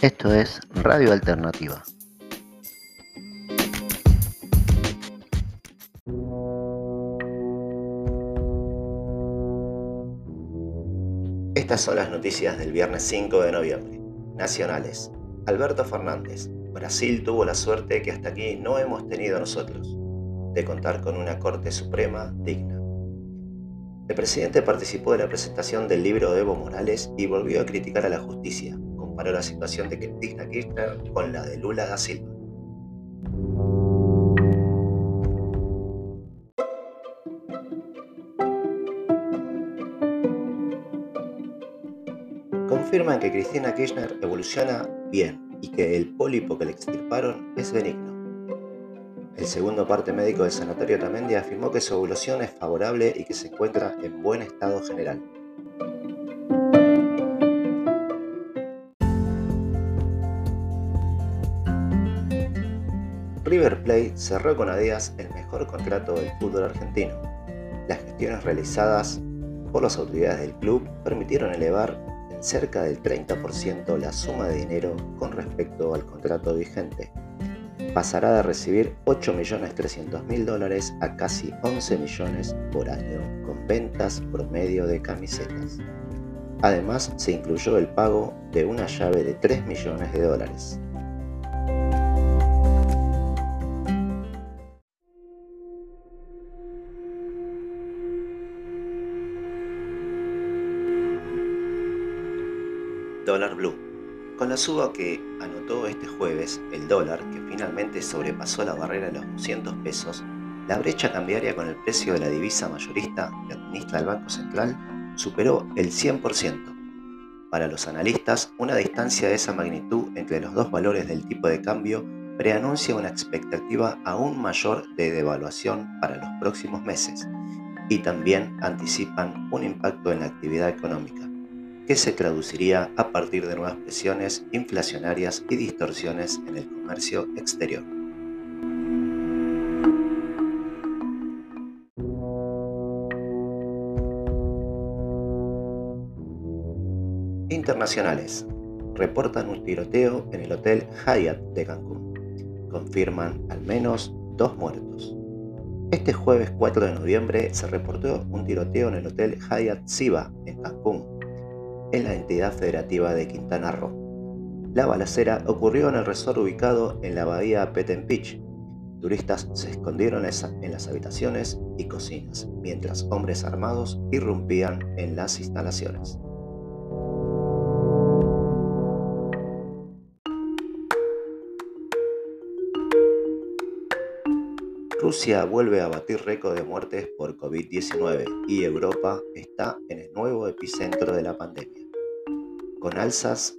Esto es Radio Alternativa. Estas son las noticias del viernes 5 de noviembre. Nacionales. Alberto Fernández. Brasil tuvo la suerte que hasta aquí no hemos tenido nosotros, de contar con una Corte Suprema digna. El presidente participó de la presentación del libro de Evo Morales y volvió a criticar a la justicia. Comparó la situación de Cristina Kirchner con la de Lula da Silva. Confirman que Cristina Kirchner evoluciona bien y que el pólipo que le extirparon es benigno. El segundo parte médico del Sanatorio Tamendi afirmó que su evolución es favorable y que se encuentra en buen estado general. River Plate cerró con Adidas el mejor contrato del fútbol argentino. Las gestiones realizadas por las autoridades del club permitieron elevar en cerca del 30% la suma de dinero con respecto al contrato vigente pasará de recibir 8.300.000 dólares a casi 11 millones por año con ventas promedio de camisetas. Además, se incluyó el pago de una llave de 3 millones de dólares. Blue con la suba que anotó este jueves el dólar, que finalmente sobrepasó la barrera de los 200 pesos, la brecha cambiaria con el precio de la divisa mayorista que administra el Banco Central superó el 100%. Para los analistas, una distancia de esa magnitud entre los dos valores del tipo de cambio preanuncia una expectativa aún mayor de devaluación para los próximos meses y también anticipan un impacto en la actividad económica que se traduciría a partir de nuevas presiones inflacionarias y distorsiones en el comercio exterior. Internacionales. Reportan un tiroteo en el Hotel Hyatt de Cancún. Confirman al menos dos muertos. Este jueves 4 de noviembre se reportó un tiroteo en el Hotel Hyatt Siva en Cancún, en la entidad federativa de Quintana Roo. La balacera ocurrió en el resort ubicado en la bahía Petempich. Turistas se escondieron en las habitaciones y cocinas, mientras hombres armados irrumpían en las instalaciones. Rusia vuelve a batir récord de muertes por COVID-19 y Europa está en el nuevo epicentro de la pandemia. Con alzas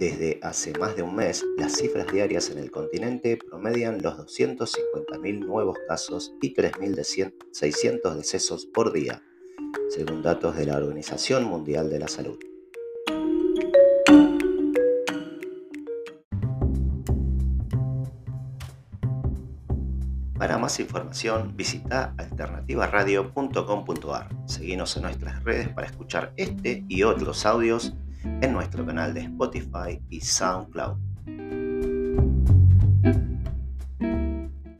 desde hace más de un mes, las cifras diarias en el continente promedian los 250.000 nuevos casos y 3.600 decesos por día, según datos de la Organización Mundial de la Salud. Para más información visita alternativaradio.com.ar. Seguimos en nuestras redes para escuchar este y otros audios en nuestro canal de Spotify y SoundCloud.